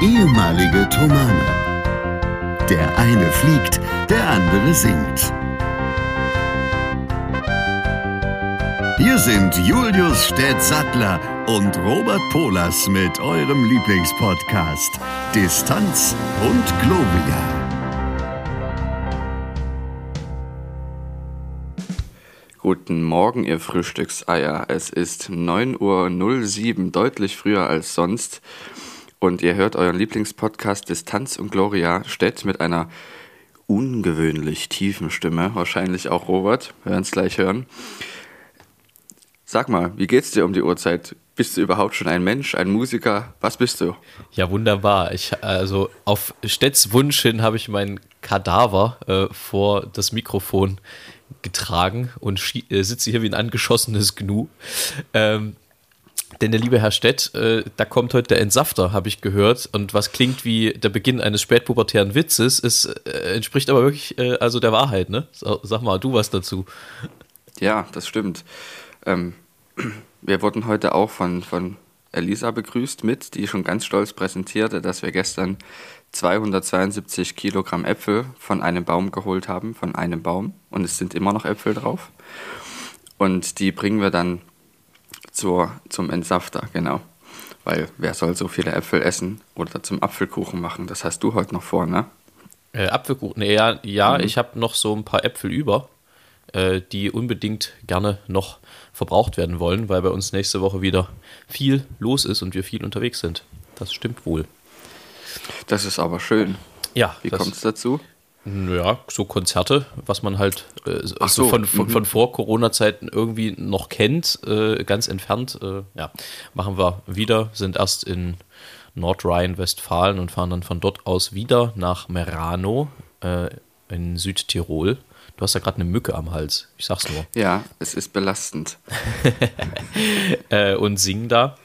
ehemalige Tomane. Der eine fliegt, der andere singt. Hier sind Julius Städtsattler und Robert Polas mit eurem Lieblingspodcast Distanz und Globia. Guten Morgen, ihr Frühstückseier. Es ist 9.07 Uhr, deutlich früher als sonst. Und ihr hört euren Lieblingspodcast Distanz und Gloria Stedt mit einer ungewöhnlich tiefen Stimme. Wahrscheinlich auch Robert. Wir werden es gleich hören. Sag mal, wie geht's dir um die Uhrzeit? Bist du überhaupt schon ein Mensch, ein Musiker? Was bist du? Ja, wunderbar. Ich, also auf Stedts Wunsch hin habe ich meinen Kadaver äh, vor das Mikrofon getragen und äh, sitze hier wie ein angeschossenes Gnu. Ähm, denn der liebe Herr Stett, äh, da kommt heute der Entsafter, habe ich gehört. Und was klingt wie der Beginn eines spätpubertären Witzes, ist, äh, entspricht aber wirklich äh, also der Wahrheit, ne? Sag mal, du was dazu. Ja, das stimmt. Ähm, wir wurden heute auch von, von Elisa begrüßt mit, die schon ganz stolz präsentierte, dass wir gestern 272 Kilogramm Äpfel von einem Baum geholt haben, von einem Baum. Und es sind immer noch Äpfel drauf. Und die bringen wir dann zur, zum Entsafter, genau. Weil wer soll so viele Äpfel essen oder zum Apfelkuchen machen? Das hast du heute noch vor, ne? Äh, Apfelkuchen, nee, ja, ja mhm. ich habe noch so ein paar Äpfel über, äh, die unbedingt gerne noch verbraucht werden wollen, weil bei uns nächste Woche wieder viel los ist und wir viel unterwegs sind. Das stimmt wohl. Das ist aber schön. Ja. Wie kommt es dazu? Ja, so Konzerte, was man halt äh, so. so. von, von, mhm. von vor Corona-Zeiten irgendwie noch kennt, äh, ganz entfernt. Äh, ja, machen wir wieder, sind erst in Nordrhein-Westfalen und fahren dann von dort aus wieder nach Merano äh, in Südtirol. Du hast ja gerade eine Mücke am Hals, ich sag's nur. Ja, es ist belastend. Äh, und singen da.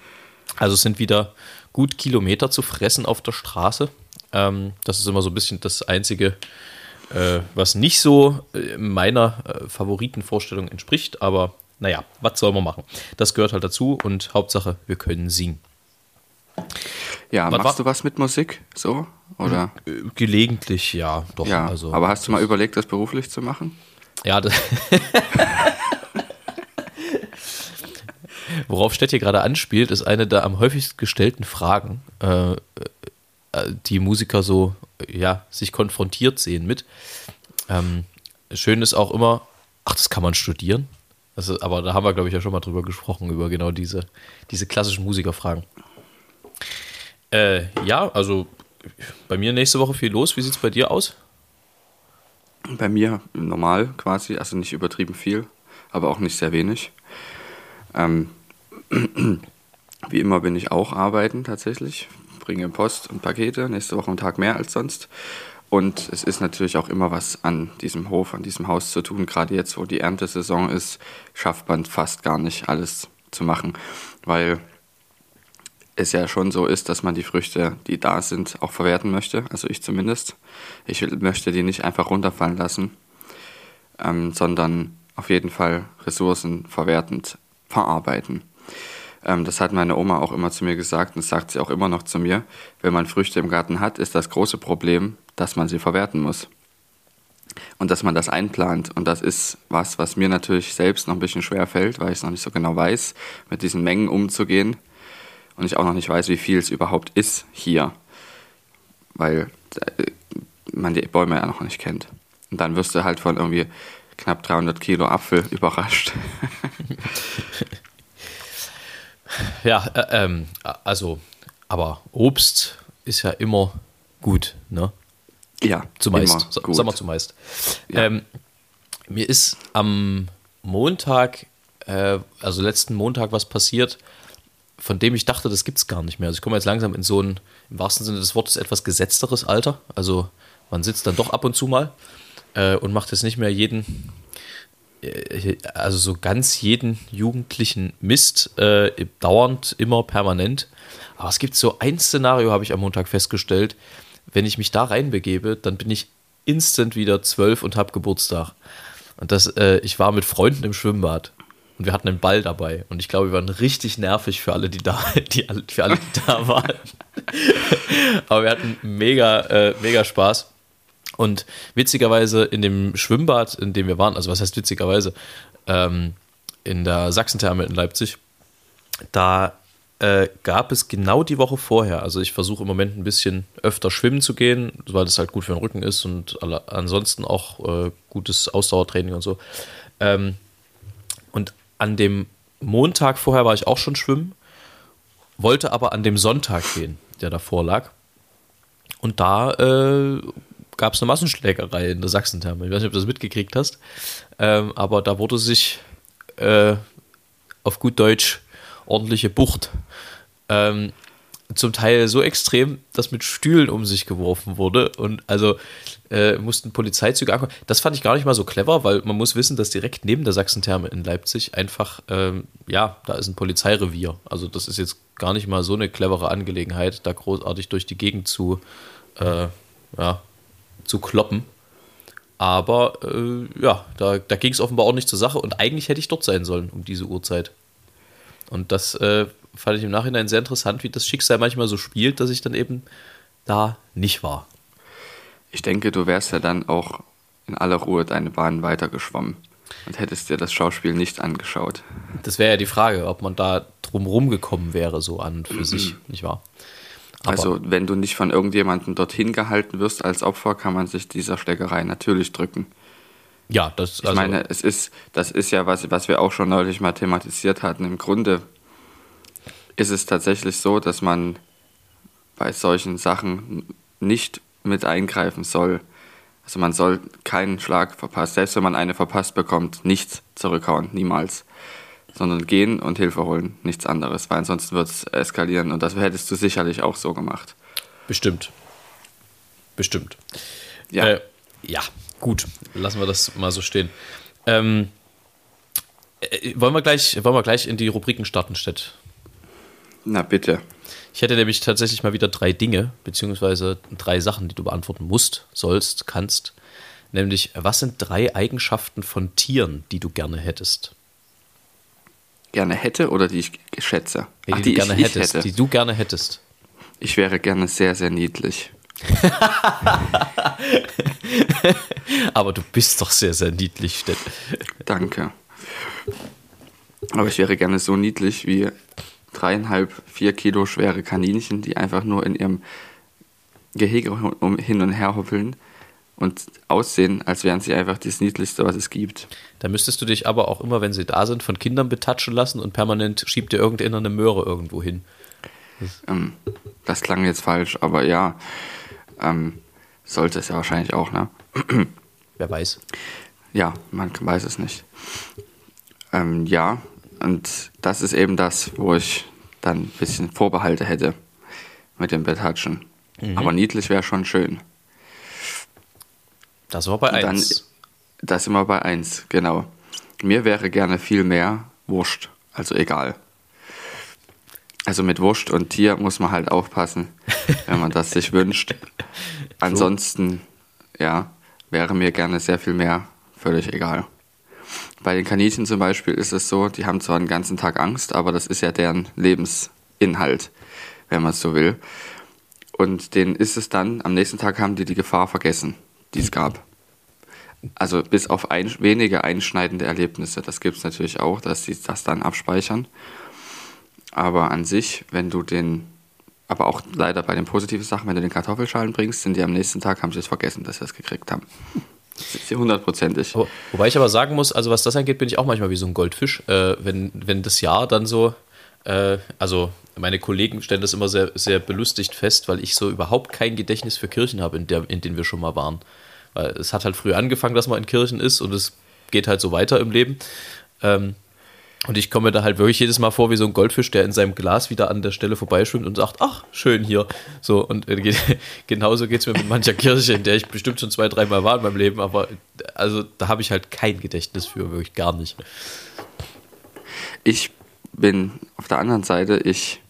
Also es sind wieder gut Kilometer zu fressen auf der Straße. Ähm, das ist immer so ein bisschen das Einzige, äh, was nicht so äh, meiner äh, Favoritenvorstellung entspricht. Aber naja, was soll man machen? Das gehört halt dazu und Hauptsache, wir können singen. Ja, was machst du was mit Musik? So? Oder? Äh, gelegentlich, ja, doch. Ja, also, aber hast du mal überlegt, das beruflich zu machen? Ja, das Worauf Stett hier gerade anspielt, ist eine der am häufigsten gestellten Fragen, äh, äh, die Musiker so ja, sich konfrontiert sehen mit. Ähm, schön ist auch immer, ach, das kann man studieren. Also, aber da haben wir, glaube ich, ja schon mal drüber gesprochen, über genau diese, diese klassischen Musikerfragen. Äh, ja, also bei mir nächste Woche viel los. Wie sieht es bei dir aus? Bei mir normal quasi, also nicht übertrieben viel, aber auch nicht sehr wenig. Ähm, wie immer bin ich auch arbeiten tatsächlich, bringe Post und Pakete, nächste Woche einen Tag mehr als sonst. Und es ist natürlich auch immer was an diesem Hof, an diesem Haus zu tun. Gerade jetzt, wo die Erntesaison ist, schafft man fast gar nicht alles zu machen, weil es ja schon so ist, dass man die Früchte, die da sind, auch verwerten möchte. Also ich zumindest. Ich möchte die nicht einfach runterfallen lassen, ähm, sondern auf jeden Fall Ressourcen verwertend verarbeiten. Ähm, das hat meine Oma auch immer zu mir gesagt und sagt sie auch immer noch zu mir. Wenn man Früchte im Garten hat, ist das große Problem, dass man sie verwerten muss. Und dass man das einplant. Und das ist was, was mir natürlich selbst noch ein bisschen schwer fällt, weil ich es noch nicht so genau weiß, mit diesen Mengen umzugehen. Und ich auch noch nicht weiß, wie viel es überhaupt ist hier. Weil äh, man die Bäume ja noch nicht kennt. Und dann wirst du halt von irgendwie knapp 300 Kilo Apfel überrascht. ja, äh, ähm, also, aber Obst ist ja immer gut, ne? Ja, zumeist. Immer gut. Sag mal zumeist. Ja. Ähm, mir ist am Montag, äh, also letzten Montag, was passiert, von dem ich dachte, das gibt es gar nicht mehr. Also ich komme jetzt langsam in so ein, im wahrsten Sinne des Wortes, etwas gesetzteres Alter. Also man sitzt dann doch ab und zu mal äh, und macht jetzt nicht mehr jeden, also so ganz jeden jugendlichen Mist, äh, dauernd, immer permanent. Aber es gibt so ein Szenario, habe ich am Montag festgestellt. Wenn ich mich da reinbegebe, dann bin ich instant wieder zwölf und habe Geburtstag. Und das, äh, ich war mit Freunden im Schwimmbad. und wir hatten einen Ball dabei. Und ich glaube, wir waren richtig nervig für alle, die da, die, für alle, die da waren. Aber wir hatten mega, äh, mega Spaß. Und witzigerweise in dem Schwimmbad, in dem wir waren, also was heißt witzigerweise, ähm, in der Sachsentherme in Leipzig, da äh, gab es genau die Woche vorher. Also ich versuche im Moment ein bisschen öfter schwimmen zu gehen, weil das halt gut für den Rücken ist und alle, ansonsten auch äh, gutes Ausdauertraining und so. Ähm, und an dem Montag vorher war ich auch schon schwimmen, wollte aber an dem Sonntag gehen, der davor lag. Und da äh, gab es eine Massenschlägerei in der Sachsentherme. Ich weiß nicht, ob du das mitgekriegt hast, ähm, aber da wurde sich äh, auf gut Deutsch ordentliche Bucht. Ähm, zum Teil so extrem, dass mit Stühlen um sich geworfen wurde und also äh, mussten Polizeizüge ankommen. Das fand ich gar nicht mal so clever, weil man muss wissen, dass direkt neben der Sachsentherme in Leipzig einfach, ähm, ja, da ist ein Polizeirevier. Also das ist jetzt gar nicht mal so eine clevere Angelegenheit, da großartig durch die Gegend zu, äh, ja, zu kloppen. Aber äh, ja, da, da ging es offenbar auch nicht zur Sache und eigentlich hätte ich dort sein sollen um diese Uhrzeit. Und das äh, fand ich im Nachhinein sehr interessant, wie das Schicksal manchmal so spielt, dass ich dann eben da nicht war. Ich denke, du wärst ja dann auch in aller Ruhe deine Bahn weitergeschwommen und hättest dir das Schauspiel nicht angeschaut. Das wäre ja die Frage, ob man da drumherum gekommen wäre, so an für mhm. sich, nicht wahr? Aber also, wenn du nicht von irgendjemandem dorthin gehalten wirst als Opfer, kann man sich dieser Steckerei natürlich drücken. Ja, das Ich also meine, es ist, das ist ja, was, was wir auch schon neulich mal thematisiert hatten. Im Grunde ist es tatsächlich so, dass man bei solchen Sachen nicht mit eingreifen soll. Also man soll keinen Schlag verpassen. Selbst wenn man eine verpasst bekommt, nichts zurückhauen, niemals. Sondern gehen und Hilfe holen, nichts anderes, weil ansonsten wird es eskalieren und das hättest du sicherlich auch so gemacht. Bestimmt. Bestimmt. Ja. Äh, ja, gut. Lassen wir das mal so stehen. Ähm, äh, wollen, wir gleich, wollen wir gleich in die Rubriken starten, Stett? Na bitte. Ich hätte nämlich tatsächlich mal wieder drei Dinge, beziehungsweise drei Sachen, die du beantworten musst, sollst, kannst. Nämlich, was sind drei Eigenschaften von Tieren, die du gerne hättest? Gerne hätte oder die ich schätze? Nee, Ach, die, die, du gerne ich, hättest, ich hätte. die du gerne hättest. Ich wäre gerne sehr, sehr niedlich. Aber du bist doch sehr, sehr niedlich, Stett. Danke. Aber ich wäre gerne so niedlich wie dreieinhalb, vier Kilo schwere Kaninchen, die einfach nur in ihrem Gehege hin und her hoppeln und aussehen, als wären sie einfach das Niedlichste, was es gibt. Da müsstest du dich aber auch immer, wenn sie da sind, von Kindern betatschen lassen und permanent schiebt dir irgendeiner eine Möhre irgendwo hin. Das, ähm, das klang jetzt falsch, aber ja, ähm, sollte es ja wahrscheinlich auch, ne? Wer weiß. Ja, man weiß es nicht. Ähm, ja, und das ist eben das, wo ich dann ein bisschen Vorbehalte hätte mit dem Betatschen. Mhm. Aber niedlich wäre schon schön. Das war bei 1. Das immer bei 1, genau. Mir wäre gerne viel mehr Wurscht, also egal. Also mit Wurst und Tier muss man halt aufpassen, wenn man das sich wünscht. Ansonsten, ja, wäre mir gerne sehr viel mehr völlig egal. Bei den Kaninchen zum Beispiel ist es so, die haben zwar den ganzen Tag Angst, aber das ist ja deren Lebensinhalt, wenn man es so will. Und denen ist es dann, am nächsten Tag haben die die Gefahr vergessen, die es gab. Also bis auf ein, wenige einschneidende Erlebnisse, das gibt es natürlich auch, dass sie das dann abspeichern. Aber an sich, wenn du den, aber auch leider bei den positiven Sachen, wenn du den Kartoffelschalen bringst, sind die am nächsten Tag, haben sie es vergessen, dass sie es gekriegt haben. Hundertprozentig. Wobei ich aber sagen muss, also was das angeht, bin ich auch manchmal wie so ein Goldfisch. Äh, wenn, wenn das Jahr dann so, äh, also meine Kollegen stellen das immer sehr, sehr belustigt fest, weil ich so überhaupt kein Gedächtnis für Kirchen habe, in, in denen wir schon mal waren. Weil es hat halt früh angefangen, dass man in Kirchen ist und es geht halt so weiter im Leben. Ähm, und ich komme da halt wirklich jedes Mal vor wie so ein Goldfisch, der in seinem Glas wieder an der Stelle vorbeischwimmt und sagt, ach, schön hier. So, und äh, genauso geht es mir mit mancher Kirche, in der ich bestimmt schon zwei, dreimal war in meinem Leben, aber also da habe ich halt kein Gedächtnis für, wirklich gar nicht. Ich bin auf der anderen Seite, ich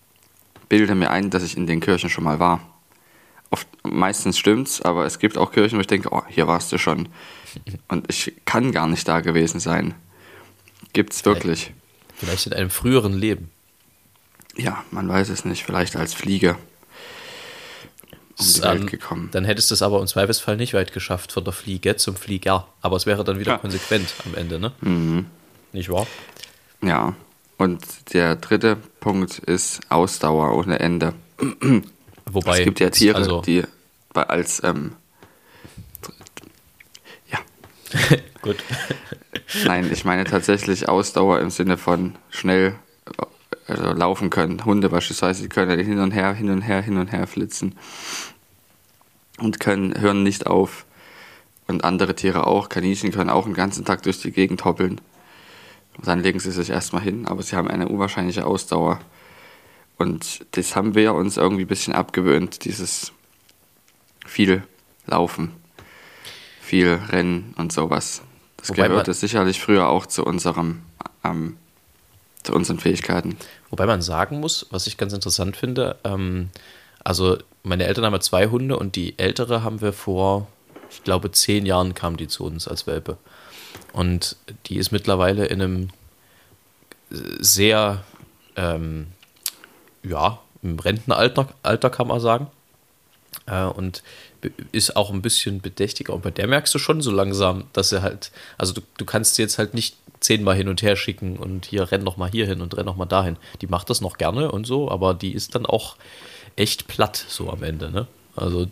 bilde mir ein, dass ich in den Kirchen schon mal war. Oft, meistens stimmt's, aber es gibt auch Kirchen, wo ich denke, oh, hier warst du schon. Und ich kann gar nicht da gewesen sein Gibt's wirklich. Vielleicht in einem früheren Leben. Ja, man weiß es nicht. Vielleicht als Fliege um die Welt gekommen. Dann hättest du es aber im Zweifelsfall nicht weit geschafft von der Fliege zum Flieger. Aber es wäre dann wieder Ja. konsequent am Ende, ne? Nicht wahr? Ja. Und der dritte Punkt ist Ausdauer ohne Ende. Wobei. es gibt ja Tiere, also, die als ähm, ja, Gut. nein, ich meine tatsächlich Ausdauer im Sinne von schnell also laufen können. Hunde beispielsweise, die können hin und her, hin und her, hin und her flitzen und können hören nicht auf. Und andere Tiere auch. Kaninchen können auch den ganzen Tag durch die Gegend hoppeln. Und dann legen sie sich erstmal hin, aber sie haben eine unwahrscheinliche Ausdauer. Und das haben wir uns irgendwie ein bisschen abgewöhnt, dieses viel Laufen, viel Rennen und sowas. Das Wobei gehörte sicherlich früher auch zu unserem, ähm, zu unseren Fähigkeiten. Wobei man sagen muss, was ich ganz interessant finde, ähm, also meine Eltern haben ja zwei Hunde und die ältere haben wir vor, ich glaube, zehn Jahren kam die zu uns als Welpe. Und die ist mittlerweile in einem sehr, ähm, ja, im Rentenalter, Alter kann man sagen. Äh, und ist auch ein bisschen bedächtiger. Und bei der merkst du schon so langsam, dass er halt, also du, du kannst sie jetzt halt nicht zehnmal hin und her schicken und hier renn noch mal hier hin und renn noch mal dahin. Die macht das noch gerne und so, aber die ist dann auch echt platt so am Ende. Ne? Also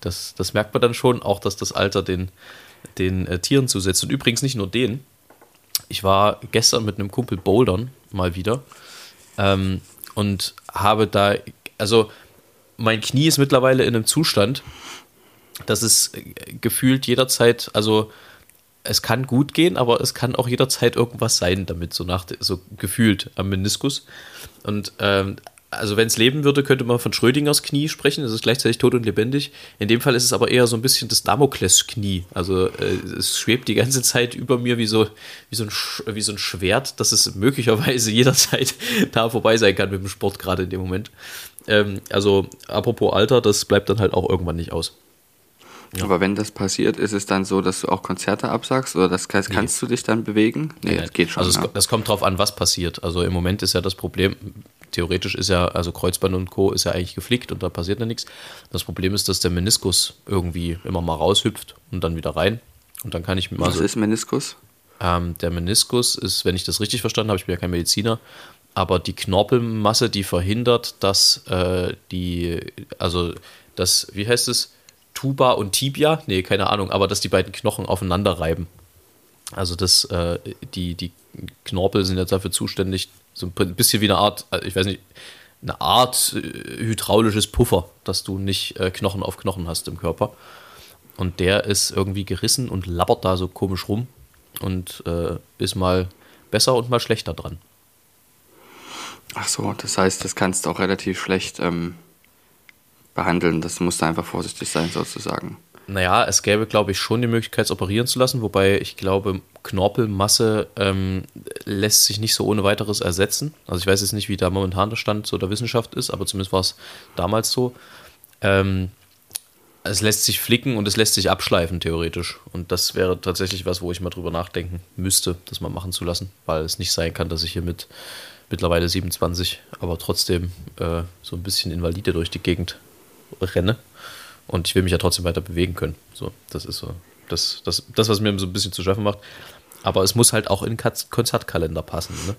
das, das merkt man dann schon, auch dass das Alter den, den äh, Tieren zusetzt. Und übrigens nicht nur den. Ich war gestern mit einem Kumpel bouldern mal wieder ähm, und habe da, also mein Knie ist mittlerweile in einem Zustand, dass es äh, gefühlt jederzeit, also es kann gut gehen, aber es kann auch jederzeit irgendwas sein damit, so nach so gefühlt am Meniskus. Und ähm, also wenn es leben würde, könnte man von Schrödingers Knie sprechen. Es ist gleichzeitig tot und lebendig. In dem Fall ist es aber eher so ein bisschen das Damoklesknie. Also äh, es schwebt die ganze Zeit über mir wie so, wie, so ein, Sch- wie so ein Schwert, dass es möglicherweise jederzeit da vorbei sein kann mit dem Sport, gerade in dem Moment. Ähm, also apropos Alter, das bleibt dann halt auch irgendwann nicht aus. Aber wenn das passiert, ist es dann so, dass du auch Konzerte absagst oder das kannst, kannst du dich dann bewegen? Nee, das geht schon. Also es, ja. das kommt drauf an, was passiert. Also im Moment ist ja das Problem, theoretisch ist ja, also Kreuzband und Co. ist ja eigentlich geflickt und da passiert ja nichts. Das Problem ist, dass der Meniskus irgendwie immer mal raushüpft und dann wieder rein. Und dann kann ich mal Was so. ist Meniskus? Ähm, der Meniskus ist, wenn ich das richtig verstanden habe, ich bin ja kein Mediziner, aber die Knorpelmasse, die verhindert, dass äh, die, also das, wie heißt es, Tuba und Tibia, nee, keine Ahnung, aber dass die beiden Knochen aufeinander reiben. Also das, äh, die, die Knorpel sind jetzt dafür zuständig, so ein bisschen wie eine Art, äh, ich weiß nicht, eine Art äh, hydraulisches Puffer, dass du nicht äh, Knochen auf Knochen hast im Körper. Und der ist irgendwie gerissen und labbert da so komisch rum und äh, ist mal besser und mal schlechter dran. Ach so, das heißt, das kannst du auch relativ schlecht ähm, behandeln. Das musst du einfach vorsichtig sein, sozusagen. Naja, es gäbe, glaube ich, schon die Möglichkeit, es operieren zu lassen, wobei ich glaube, Knorpelmasse ähm, lässt sich nicht so ohne weiteres ersetzen. Also ich weiß jetzt nicht, wie da momentan der Stand so der Wissenschaft ist, aber zumindest war es damals so. Ähm, es lässt sich flicken und es lässt sich abschleifen, theoretisch. Und das wäre tatsächlich was, wo ich mal drüber nachdenken müsste, das mal machen zu lassen, weil es nicht sein kann, dass ich hier mit mittlerweile 27, aber trotzdem äh, so ein bisschen invalide durch die Gegend renne. Und ich will mich ja trotzdem weiter bewegen können. So, das ist so das, das, das, was mir so ein bisschen zu schaffen macht. Aber es muss halt auch in Katz- Konzertkalender passen. Ne?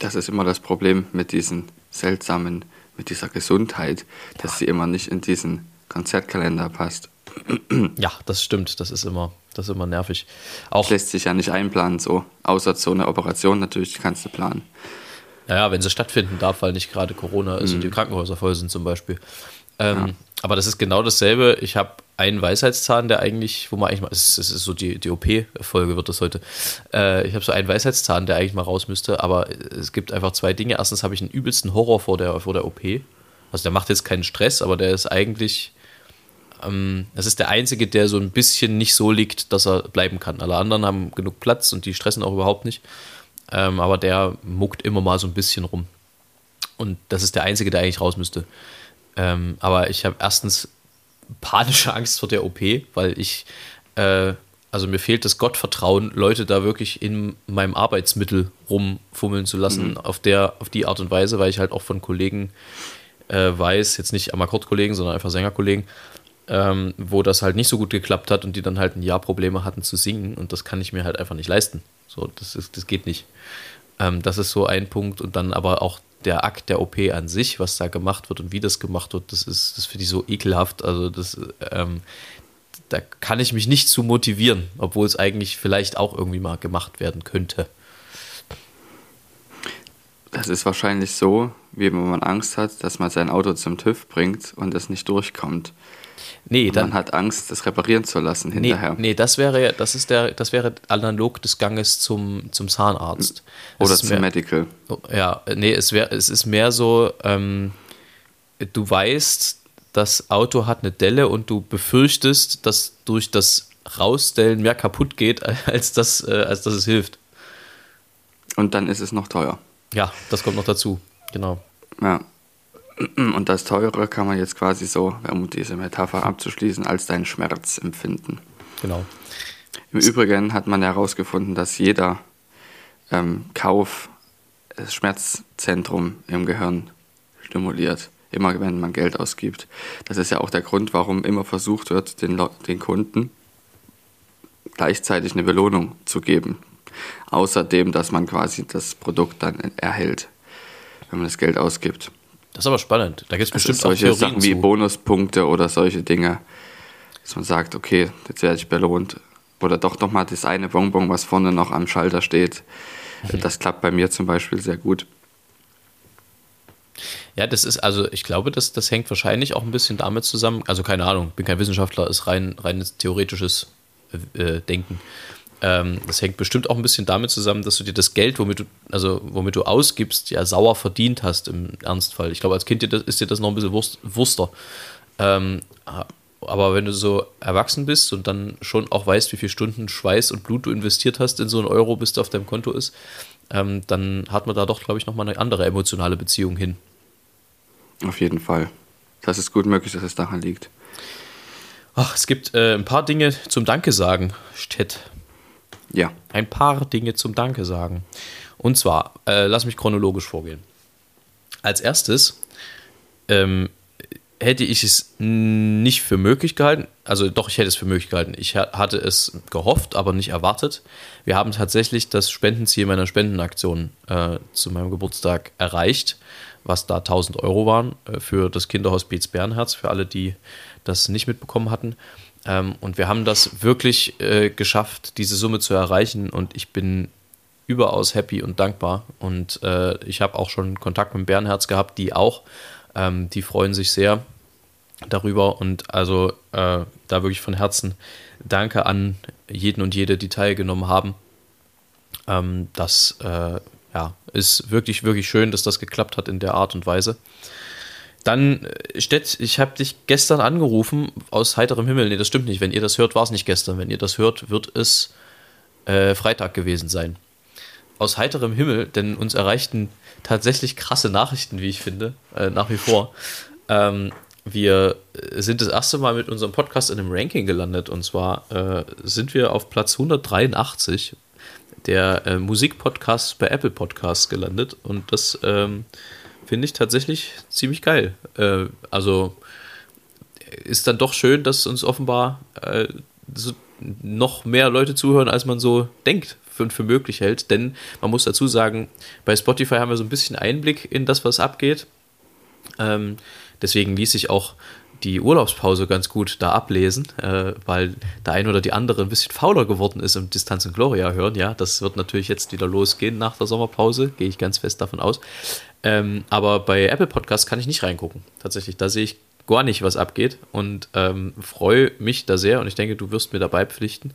Das ist immer das Problem mit diesen seltsamen, mit dieser Gesundheit, dass sie immer nicht in diesen Konzertkalender passt. Ja, das stimmt. Das ist immer, das ist immer nervig. Auch, Das lässt sich ja nicht einplanen, so. Außer so eine Operation natürlich, die kannst du planen. naja, wenn sie stattfinden darf, weil nicht gerade Corona ist und die Krankenhäuser voll sind zum Beispiel. Ähm, Aber das ist genau dasselbe. Ich habe einen Weisheitszahn, der eigentlich, wo man eigentlich mal, es ist, so die, die OP-Folge wird das heute. Äh, ich habe so einen Weisheitszahn, der eigentlich mal raus müsste, aber es gibt einfach zwei Dinge. Erstens habe ich einen übelsten Horror vor der, vor der OP. Also der macht jetzt keinen Stress, aber der ist eigentlich, ähm, das ist der einzige, der so ein bisschen nicht so liegt, dass er bleiben kann. Alle anderen haben genug Platz und die stressen auch überhaupt nicht. Ähm, aber der muckt immer mal so ein bisschen rum. Und das ist der einzige, der eigentlich raus müsste. Ähm, aber ich habe erstens panische Angst vor der OP, weil ich, äh, also mir fehlt das Gottvertrauen, Leute da wirklich in meinem Arbeitsmittel rumfummeln zu lassen, mhm. auf, der, auf die Art und Weise, weil ich halt auch von Kollegen äh, weiß, jetzt nicht Amakord-Kollegen, sondern einfach Sängerkollegen, ähm, wo das halt nicht so gut geklappt hat und die dann halt ein Jahr Probleme hatten zu singen und das kann ich mir halt einfach nicht leisten. So, das, ist, das geht nicht. Ähm, das ist so ein Punkt und dann aber auch der Akt der OP an sich, was da gemacht wird und wie das gemacht wird, das ist, das finde ich so ekelhaft. Also das, ähm, da kann ich mich nicht zu motivieren, obwohl es eigentlich vielleicht auch irgendwie mal gemacht werden könnte. Das ist wahrscheinlich so, wie wenn man Angst hat, dass man sein Auto zum TÜV bringt und es nicht durchkommt. Nee, dann, man hat Angst, das reparieren zu lassen hinterher. Nee, nee, das wäre das ist der, das wäre analog des Ganges zum, zum Zahnarzt. Oder zum mehr, Medical. Ja, nee, es wäre, es ist mehr so, ähm, du weißt, das Auto hat eine Delle und du befürchtest, dass durch das Rausstellen mehr kaputt geht, als, das, äh, als dass es hilft. Und dann ist es noch teuer. Ja, das kommt noch dazu, genau. Ja. Und das Teure kann man jetzt quasi so, um diese Metapher abzuschließen, als deinen Schmerz empfinden. Genau. Im Übrigen hat man herausgefunden, dass jeder ähm, Kauf das Schmerzzentrum im Gehirn stimuliert immer wenn man Geld ausgibt. Das ist ja auch der Grund, warum immer versucht wird, den, den Kunden gleichzeitig eine Belohnung zu geben. Außerdem, dass man quasi das Produkt dann erhält, wenn man das Geld ausgibt. Das ist aber spannend. Da gibt es also bestimmt solche auch Sachen zu. wie Bonuspunkte oder solche Dinge, dass man sagt, okay, jetzt werde ich belohnt. Oder doch nochmal das eine Bonbon, was vorne noch am Schalter steht. Mhm. Das klappt bei mir zum Beispiel sehr gut. Ja, das ist, also ich glaube, das, das hängt wahrscheinlich auch ein bisschen damit zusammen, also keine Ahnung, bin kein Wissenschaftler, ist rein, rein theoretisches äh, Denken. Ähm, das hängt bestimmt auch ein bisschen damit zusammen, dass du dir das Geld, womit du, also womit du ausgibst, ja sauer verdient hast im Ernstfall. Ich glaube, als Kind ist dir das noch ein bisschen Wurst, Wurster. Ähm, aber wenn du so erwachsen bist und dann schon auch weißt, wie viele Stunden Schweiß und Blut du investiert hast in so einen Euro, bis der auf deinem Konto ist, ähm, dann hat man da doch, glaube ich, nochmal eine andere emotionale Beziehung hin. Auf jeden Fall. Das ist gut möglich, dass es daran liegt. Ach, es gibt äh, ein paar Dinge zum Danke sagen, Stett. Ja. Ein paar Dinge zum Danke sagen. Und zwar, äh, lass mich chronologisch vorgehen. Als erstes ähm, hätte ich es nicht für möglich gehalten. Also doch, ich hätte es für möglich gehalten. Ich hatte es gehofft, aber nicht erwartet. Wir haben tatsächlich das Spendenziel meiner Spendenaktion äh, zu meinem Geburtstag erreicht, was da 1000 Euro waren äh, für das Kinderhospiz Bernherz, für alle, die das nicht mitbekommen hatten. Ähm, und wir haben das wirklich äh, geschafft, diese Summe zu erreichen. Und ich bin überaus happy und dankbar. Und äh, ich habe auch schon Kontakt mit Bernherz gehabt, die auch. Ähm, die freuen sich sehr darüber und also äh, da wirklich von Herzen danke an jeden und jede, die teilgenommen haben. Ähm, das äh, ja, ist wirklich, wirklich schön, dass das geklappt hat in der Art und Weise. Dann, äh, Stett, ich habe dich gestern angerufen aus heiterem Himmel. Nee, das stimmt nicht. Wenn ihr das hört, war es nicht gestern. Wenn ihr das hört, wird es äh, Freitag gewesen sein. Aus heiterem Himmel, denn uns erreichten tatsächlich krasse Nachrichten, wie ich finde, äh, nach wie vor. Ähm, wir sind das erste Mal mit unserem Podcast in einem Ranking gelandet und zwar äh, sind wir auf Platz 183 der äh, Musikpodcast bei Apple Podcasts gelandet und das ähm, finde ich tatsächlich ziemlich geil. Äh, also ist dann doch schön, dass uns offenbar äh, so noch mehr Leute zuhören, als man so denkt für, für möglich hält. Denn man muss dazu sagen, bei Spotify haben wir so ein bisschen Einblick in das, was abgeht. Ähm, Deswegen ließ sich auch die Urlaubspause ganz gut da ablesen, äh, weil der eine oder die andere ein bisschen fauler geworden ist im Distanz und Gloria hören. Ja, das wird natürlich jetzt wieder losgehen nach der Sommerpause, gehe ich ganz fest davon aus. Ähm, aber bei Apple Podcasts kann ich nicht reingucken. Tatsächlich, da sehe ich gar nicht, was abgeht und ähm, freue mich da sehr und ich denke, du wirst mir dabei pflichten,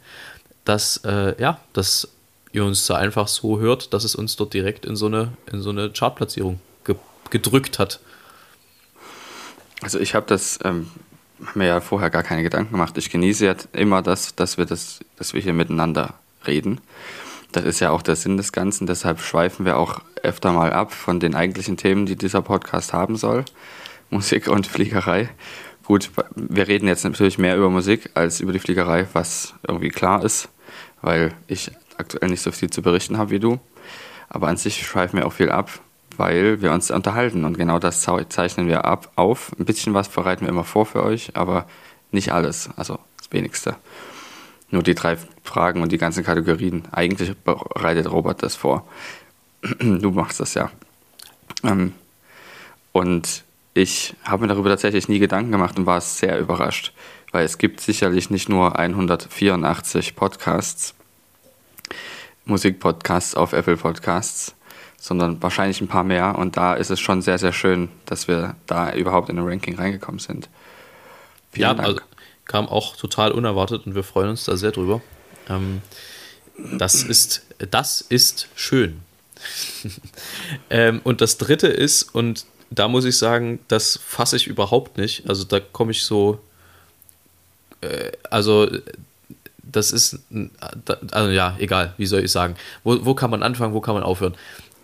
dass, äh, ja, dass ihr uns da einfach so hört, dass es uns dort direkt in so eine, in so eine Chartplatzierung ge gedrückt hat. Also ich habe das ähm, mir ja vorher gar keine Gedanken gemacht. Ich genieße ja immer das, dass wir das, dass wir hier miteinander reden. Das ist ja auch der Sinn des Ganzen. Deshalb schweifen wir auch öfter mal ab von den eigentlichen Themen, die dieser Podcast haben soll. Musik und Fliegerei. gut, wir reden jetzt natürlich mehr über Musik als über die Fliegerei, was irgendwie klar ist, weil ich aktuell nicht so viel zu berichten habe wie du. Aber an sich schweifen wir auch viel ab, weil wir uns unterhalten und genau das zeichnen wir ab auf. Ein bisschen was bereiten wir immer vor für euch, aber nicht alles, also das wenigste. Nur die drei Fragen und die ganzen Kategorien. Eigentlich bereitet Robert das vor. du machst das ja. Ähm, und ich habe mir darüber tatsächlich nie Gedanken gemacht und war sehr überrascht, weil es gibt sicherlich nicht nur 184 Podcasts, Musikpodcasts auf Apple Podcasts, sondern wahrscheinlich ein paar mehr. Und da ist es schon sehr, sehr schön, dass wir da überhaupt in den Ranking reingekommen sind. Vielen ja, Dank. Also kam auch total unerwartet und wir freuen uns da sehr drüber. Ähm, das, ist, das ist schön. ähm, und das dritte ist, und da muss ich sagen, das fasse ich überhaupt nicht. Also da komme ich so, äh, also das ist, also ja, egal, wie soll ich sagen. Wo, wo kann man anfangen, wo kann man aufhören?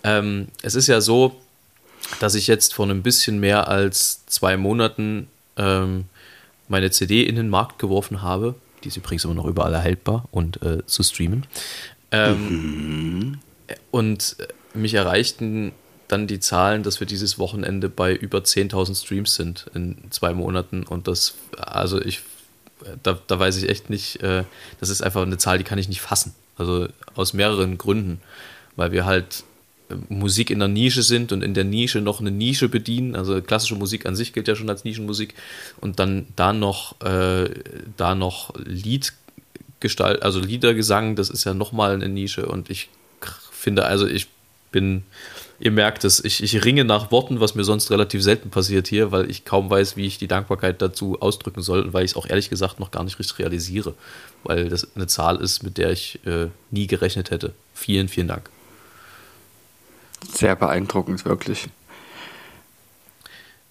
Ähm, es ist ja so, dass ich jetzt vor ein bisschen mehr als zwei Monaten ähm, meine CD in den Markt geworfen habe. Die ist übrigens immer noch überall erhältbar und äh, zu streamen. Ähm, mhm. Und mich erreichten dann die Zahlen, dass wir dieses Wochenende bei über 10.000 Streams sind in zwei Monaten. Und das, also ich, da, da weiß ich echt nicht, äh, das ist einfach eine Zahl, die kann ich nicht fassen. Also aus mehreren Gründen. Weil wir halt Musik in der Nische sind und in der Nische noch eine Nische bedienen. Also klassische Musik an sich gilt ja schon als Nischenmusik. Und dann da noch, äh, da noch Liedgestalt, also Liedergesang, das ist ja nochmal eine Nische. Und ich finde, also ich bin, ihr merkt es, ich, ich ringe nach Worten, was mir sonst relativ selten passiert hier, weil ich kaum weiß, wie ich die Dankbarkeit dazu ausdrücken soll und weil ich es auch ehrlich gesagt noch gar nicht richtig realisiere. Weil das eine Zahl ist, mit der ich äh, nie gerechnet hätte. Vielen, vielen Dank. Sehr beeindruckend, wirklich.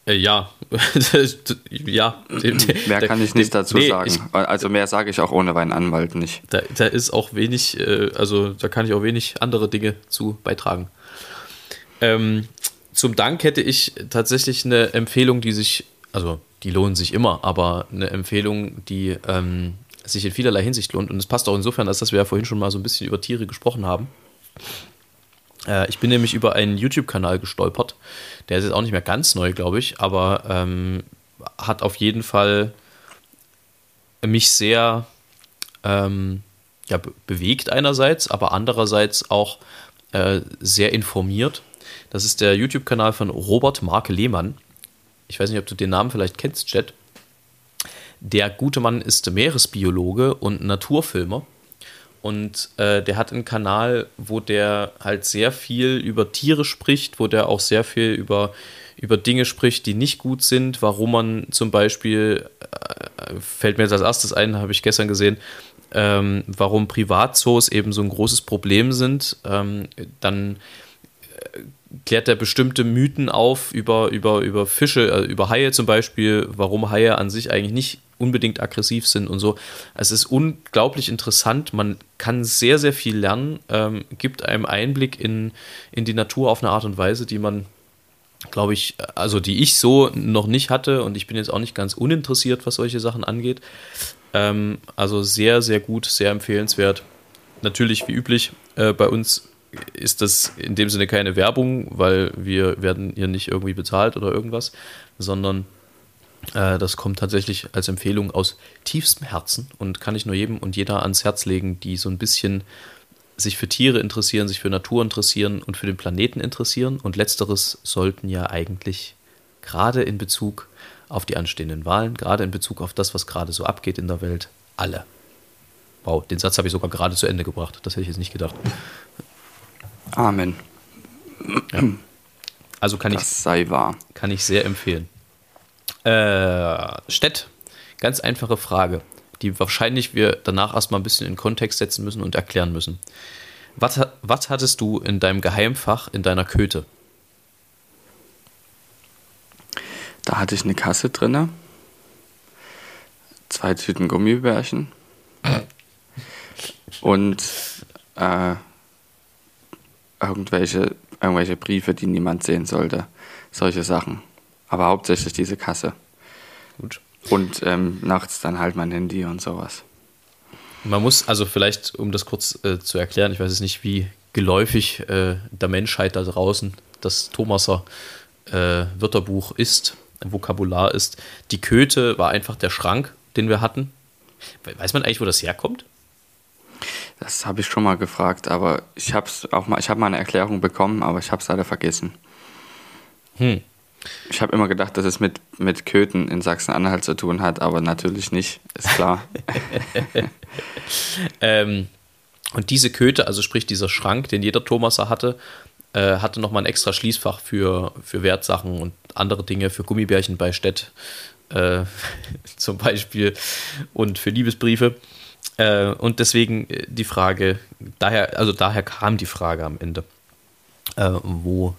Äh, ja, ja. Mehr kann ich nicht dazu nee, sagen. Ich, also mehr sage ich auch ohne meinen Anwalt nicht. Da, da, ist auch wenig, äh, also da kann ich auch wenig andere Dinge zu beitragen. Ähm, zum Dank hätte ich tatsächlich eine Empfehlung, die sich, also die lohnen sich immer, aber eine Empfehlung, die ähm, sich in vielerlei Hinsicht lohnt. Und es passt auch insofern, als dass wir ja vorhin schon mal so ein bisschen über Tiere gesprochen haben. Äh, ich bin nämlich über einen YouTube-Kanal gestolpert. Der ist jetzt auch nicht mehr ganz neu, glaube ich, aber ähm, hat auf jeden Fall mich sehr ähm, ja, bewegt einerseits, aber andererseits auch äh, sehr informiert. Das ist der YouTube-Kanal von Robert Marke Lehmann. Ich weiß nicht, ob du den Namen vielleicht kennst, Chat. Der gute Mann ist Meeresbiologe und Naturfilmer und äh, der hat einen Kanal, wo der halt sehr viel über Tiere spricht, wo der auch sehr viel über, über Dinge spricht, die nicht gut sind. Warum man zum Beispiel, äh, fällt mir jetzt als erstes ein, habe ich gestern gesehen, ähm, warum Privatzoos eben so ein großes Problem sind. Ähm, dann äh, klärt er bestimmte Mythen auf über, über, über Fische, äh, über Haie zum Beispiel, warum Haie an sich eigentlich nicht unbedingt aggressiv sind und so. Es ist unglaublich interessant. Man kann sehr, sehr viel lernen, ähm, gibt einem Einblick in, in die Natur auf eine Art und Weise, die man, glaube ich, also die ich so noch nicht hatte und ich bin jetzt auch nicht ganz uninteressiert, was solche Sachen angeht. Ähm, also sehr, sehr gut, sehr empfehlenswert. Natürlich, wie üblich, äh, bei uns ist das in dem Sinne keine Werbung, weil wir werden hier nicht irgendwie bezahlt oder irgendwas, sondern äh, das kommt tatsächlich als Empfehlung aus tiefstem Herzen und kann ich nur jedem und jeder ans Herz legen, die so ein bisschen sich für Tiere interessieren, sich für Natur interessieren und für den Planeten interessieren. Und letzteres sollten ja eigentlich gerade in Bezug auf die anstehenden Wahlen, gerade in Bezug auf das, was gerade so abgeht in der Welt, alle. Wow, den Satz habe ich sogar gerade zu Ende gebracht. Das hätte ich jetzt nicht gedacht. Amen. Ja. Also kann das ich, sei wahr. kann ich sehr empfehlen. Äh, Stett, ganz einfache Frage, die wahrscheinlich wir danach erstmal ein bisschen in Kontext setzen müssen und erklären müssen. Was, was hattest du in deinem Geheimfach in deiner Köte? Da hatte ich eine Kasse drin, zwei Tüten Gummibärchen und äh, irgendwelche, irgendwelche Briefe, die niemand sehen sollte. Solche Sachen aber hauptsächlich diese Kasse. Gut. Und ähm, nachts dann halt mein Handy und sowas. Man muss, also vielleicht, um das kurz äh, zu erklären, ich weiß jetzt nicht, wie geläufig äh, der Menschheit da draußen das Thomaser äh, Wörterbuch ist, Vokabular ist. Die Köte war einfach der Schrank, den wir hatten. Weiß man eigentlich, wo das herkommt? Das habe ich schon mal gefragt, aber ich habe auch mal, ich habe mal eine Erklärung bekommen, aber ich habe es leider vergessen. Hm. Ich habe immer gedacht, dass es mit, mit Köthen in Sachsen-Anhalt zu tun hat, aber natürlich nicht, ist klar. ähm, und diese Köte, also sprich dieser Schrank, den jeder Thomaser hatte, äh, hatte nochmal ein extra Schließfach für, für Wertsachen und andere Dinge, für Gummibärchen bei Stett äh, zum Beispiel und für Liebesbriefe. Äh, und deswegen äh, die Frage, daher, also daher kam die Frage am Ende, äh, wo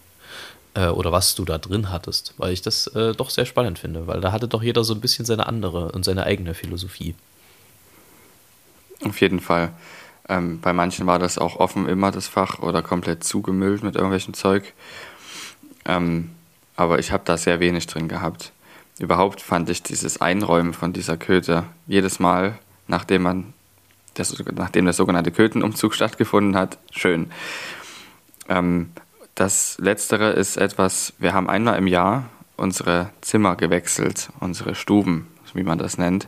äh, oder was du da drin hattest, weil ich das äh, doch sehr spannend finde, weil da hatte doch jeder so ein bisschen seine andere und seine eigene Philosophie. Auf jeden Fall. Ähm, bei manchen war das auch offen immer das Fach oder komplett zugemüllt mit irgendwelchem Zeug. Ähm, aber ich habe da sehr wenig drin gehabt. Überhaupt fand ich dieses Einräumen von dieser Köte jedes Mal, nachdem man das, nachdem der sogenannte Kötenumzug stattgefunden hat, schön. Ähm, das Letztere ist etwas, wir haben einmal im Jahr unsere Zimmer gewechselt, unsere Stuben, wie man das nennt.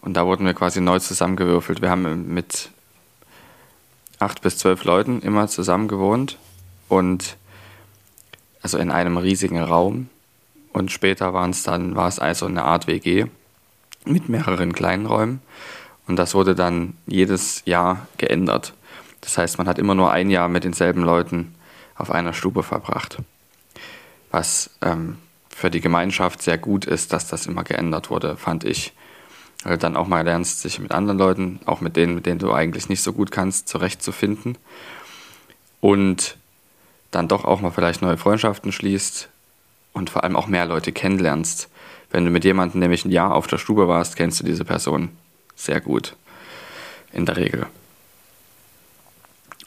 Und da wurden wir quasi neu zusammengewürfelt. Wir haben mit acht bis zwölf Leuten immer zusammen gewohnt und also in einem riesigen Raum. Und später waren es dann, war es also eine Art WG mit mehreren kleinen Räumen. Und das wurde dann jedes Jahr geändert. Das heißt, man hat immer nur ein Jahr mit denselben Leuten auf einer Stube verbracht. Was ähm, für die Gemeinschaft sehr gut ist, dass das immer geändert wurde, fand ich. Weil du dann auch mal lernst, sich mit anderen Leuten, auch mit denen, mit denen du eigentlich nicht so gut kannst, zurechtzufinden. Und dann doch auch mal vielleicht neue Freundschaften schließt und vor allem auch mehr Leute kennenlernst. Wenn du mit jemandem nämlich ein Jahr auf der Stube warst, kennst du diese Person sehr gut. In der Regel.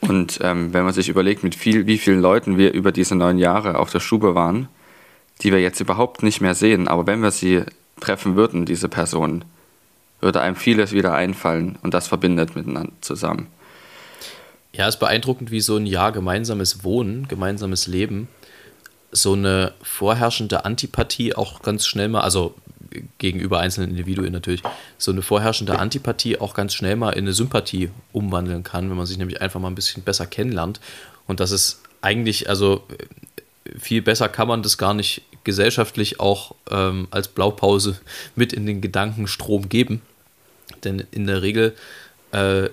Und ähm, wenn man sich überlegt, mit viel, wie vielen Leuten wir über diese neun Jahre auf der Stube waren, die wir jetzt überhaupt nicht mehr sehen, aber wenn wir sie treffen würden, diese Personen, würde einem vieles wieder einfallen und das verbindet miteinander zusammen. Ja, es ist beeindruckend, wie so ein Jahr gemeinsames Wohnen, gemeinsames Leben, so eine vorherrschende Antipathie auch ganz schnell mal, also gegenüber einzelnen Individuen natürlich, so eine vorherrschende Antipathie auch ganz schnell mal in eine Sympathie umwandeln kann, wenn man sich nämlich einfach mal ein bisschen besser kennenlernt. Und das ist eigentlich, also viel besser kann man das gar nicht gesellschaftlich auch ähm, als Blaupause mit in den Gedankenstrom geben. Denn in der Regel äh,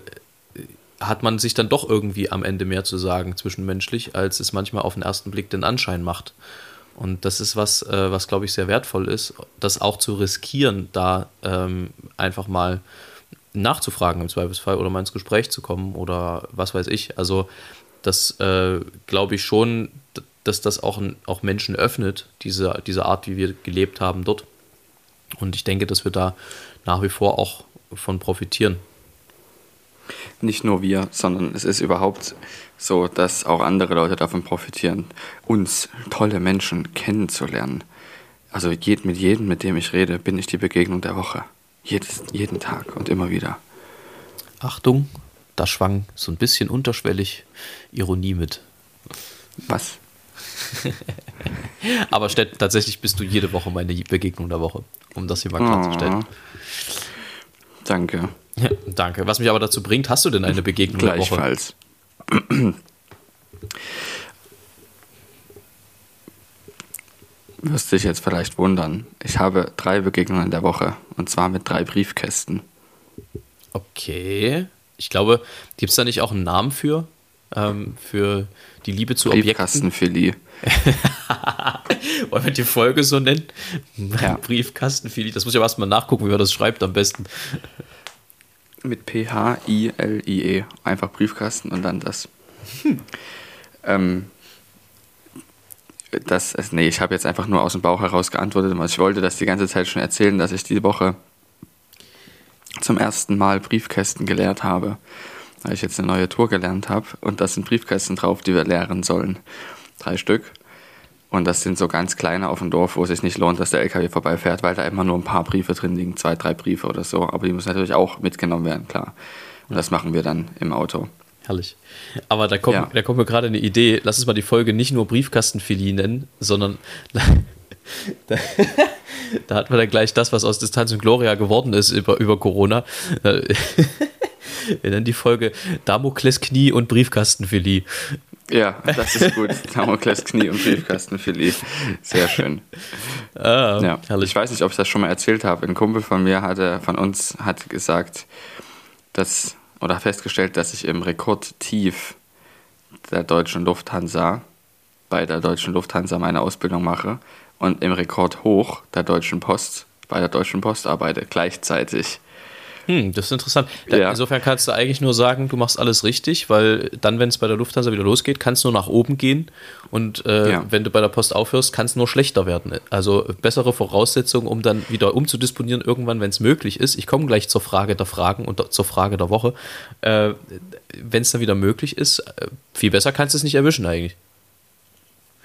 hat man sich dann doch irgendwie am Ende mehr zu sagen zwischenmenschlich, als es manchmal auf den ersten Blick den Anschein macht. Und das ist was, äh, was glaube ich sehr wertvoll ist, das auch zu riskieren, da ähm, einfach mal nachzufragen im Zweifelsfall oder mal ins Gespräch zu kommen oder was weiß ich. Also das äh, glaube ich schon, dass das auch, auch Menschen öffnet, diese, diese Art, wie wir gelebt haben dort. Und ich denke, dass wir da nach wie vor auch von profitieren. Nicht nur wir, sondern es ist überhaupt so dass auch andere Leute davon profitieren, uns tolle Menschen kennenzulernen. Also mit jedem, mit dem ich rede, bin ich die Begegnung der Woche. Jedes, jeden Tag und immer wieder. Achtung, da schwang so ein bisschen unterschwellig Ironie mit. Was? Aber Stett, tatsächlich bist du jede Woche meine Begegnung der Woche, um das hier mal klarzustellen. Oh, danke. Ja, danke. Was mich aber dazu bringt, hast du denn eine Begegnung der Woche? Gleichfalls. Wirst dich jetzt vielleicht wundern. Ich habe drei Begegnungen in der Woche und zwar mit drei Briefkästen. Okay. Ich glaube, gibt es da nicht auch einen Namen für? Ähm, für die Liebe zu Objekten? Briefkastenphilie. Wollen wir die Folge so nennen? Ja. Briefkastenphilie. Das muss ich aber erstmal nachgucken, wie man das schreibt am besten. Mit P-H-I-L-I-E. Einfach Briefkasten und dann das. Hm. Ähm, das, also nee, ich habe jetzt einfach nur aus dem Bauch heraus geantwortet. Ich wollte das die ganze Zeit schon erzählen, dass ich diese Woche zum ersten Mal Briefkästen geleert habe. Weil ich jetzt eine neue Tour gelernt habe und da sind Briefkästen drauf, die wir leeren sollen. Drei Stück. Und das sind so ganz kleine auf dem Dorf, wo es sich nicht lohnt, dass der LKW vorbeifährt, weil da immer nur ein paar Briefe drin liegen, zwei, drei Briefe oder so. Aber die müssen natürlich auch mitgenommen werden, klar. Und das machen wir dann im Auto. Herrlich. Aber da kommt, Ja. da kommt mir gerade eine Idee. Lass uns mal die Folge nicht nur Briefkastenfilie nennen, sondern da, da hat man dann gleich das, was aus Distanz und Gloria geworden ist über, über Corona. Äh, Wir nennen die Folge Damokles Knie und Briefkastenfilie. Ja, das ist gut. Damokles Knie und Briefkastenfilet. Sehr schön. Ah, Ja. herrlich. Ich weiß nicht, ob ich das schon mal erzählt habe. Ein Kumpel von mir hatte, von uns, hat gesagt, dass, oder festgestellt, dass ich im Rekordtief der deutschen Lufthansa, bei der deutschen Lufthansa meine Ausbildung mache und im Rekordhoch der Deutschen Post, bei der Deutschen Post arbeite, gleichzeitig. Hm, das ist interessant. Ja. Insofern kannst du eigentlich nur sagen, du machst alles richtig, weil dann, wenn es bei der Lufthansa wieder losgeht, kann es nur nach oben gehen. Und äh, Ja. wenn du bei der Post aufhörst, kann es nur schlechter werden. Also bessere Voraussetzungen, um dann wieder umzudisponieren, irgendwann, wenn es möglich ist. Ich komme gleich zur Frage der Fragen und zur Frage der Woche. Äh, wenn es dann wieder möglich ist, äh, viel besser kannst du es nicht erwischen eigentlich.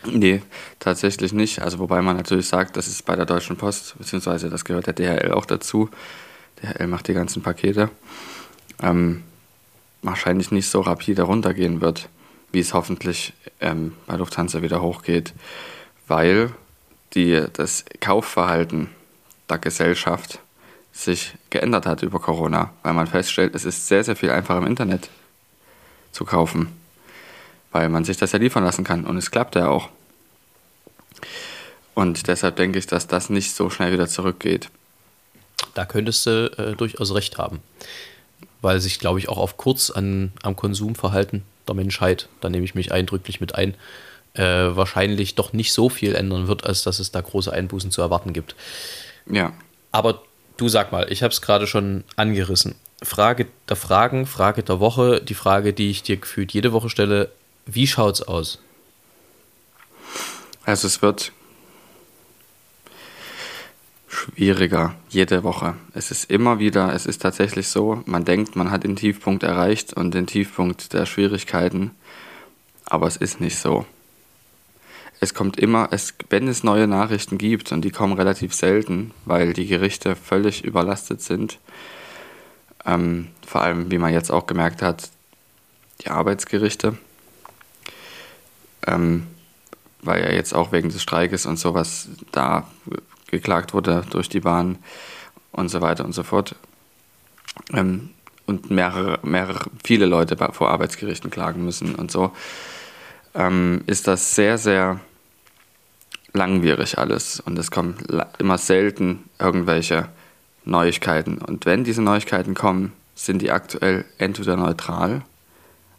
Nee, tatsächlich nicht. Also wobei man natürlich sagt, das ist bei der Deutschen Post, beziehungsweise das gehört der DHL auch dazu. DHL macht die ganzen Pakete. Ähm, wahrscheinlich nicht so rapide runtergehen wird, wie es hoffentlich ähm, bei Lufthansa wieder hochgeht, weil die, das Kaufverhalten der Gesellschaft sich geändert hat über Corona, weil man feststellt, es ist sehr, sehr viel einfacher im Internet zu kaufen, weil man sich das ja liefern lassen kann und es klappt ja auch. Und deshalb denke ich, dass das nicht so schnell wieder zurückgeht. Da könntest du äh, durchaus recht haben. Weil sich, glaube ich, auch auf kurz an, am Konsumverhalten der Menschheit, da nehme ich mich eindrücklich mit ein, äh, wahrscheinlich doch nicht so viel ändern wird, als dass es da große Einbußen zu erwarten gibt. Ja, Aber du sag mal, ich habe es gerade schon angerissen. Frage der Fragen, Frage der Woche, die Frage, die ich dir gefühlt jede Woche stelle, wie schaut's aus? also es wird schwieriger jede Woche. Es ist immer wieder, es ist tatsächlich so, man denkt, man hat den Tiefpunkt erreicht und den Tiefpunkt der Schwierigkeiten, aber es ist nicht so. Es kommt immer, es, wenn es neue Nachrichten gibt, und die kommen relativ selten, weil die Gerichte völlig überlastet sind, ähm, vor allem, wie man jetzt auch gemerkt hat, die Arbeitsgerichte, ähm, weil ja jetzt auch wegen des Streikes und sowas da geklagt wurde durch die Bahn und so weiter und so fort. Ähm, und mehrere, mehrere, viele Leute vor Arbeitsgerichten klagen müssen und so, ähm, ist das sehr, sehr langwierig alles. Und es kommen immer selten irgendwelche Neuigkeiten. Und wenn diese Neuigkeiten kommen, sind die aktuell entweder neutral,